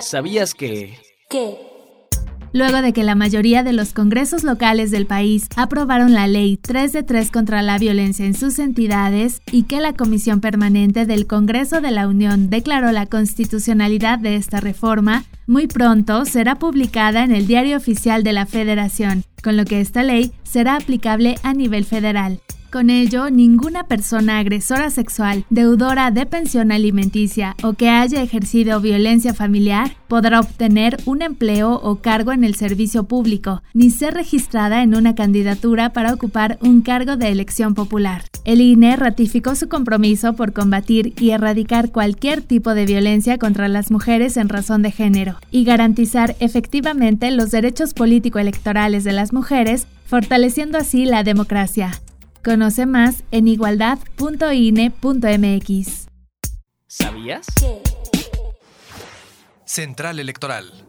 ¿Sabías que... ¿Qué? Luego de que la mayoría de los congresos locales del país aprobaron la ley 3 de 3 contra la violencia en sus entidades y que la Comisión Permanente del Congreso de la Unión declaró la constitucionalidad de esta reforma, muy pronto será publicada en el Diario Oficial de la Federación, con lo que esta ley será aplicable a nivel federal. Con ello, ninguna persona agresora sexual, deudora de pensión alimenticia o que haya ejercido violencia familiar podrá obtener un empleo o cargo en el servicio público, ni ser registrada en una candidatura para ocupar un cargo de elección popular. El INE ratificó su compromiso por combatir y erradicar cualquier tipo de violencia contra las mujeres en razón de género y garantizar efectivamente los derechos político-electorales de las mujeres, fortaleciendo así la democracia. Conoce más en igualdad.ine.mx. ¿Sabías? Central Electoral.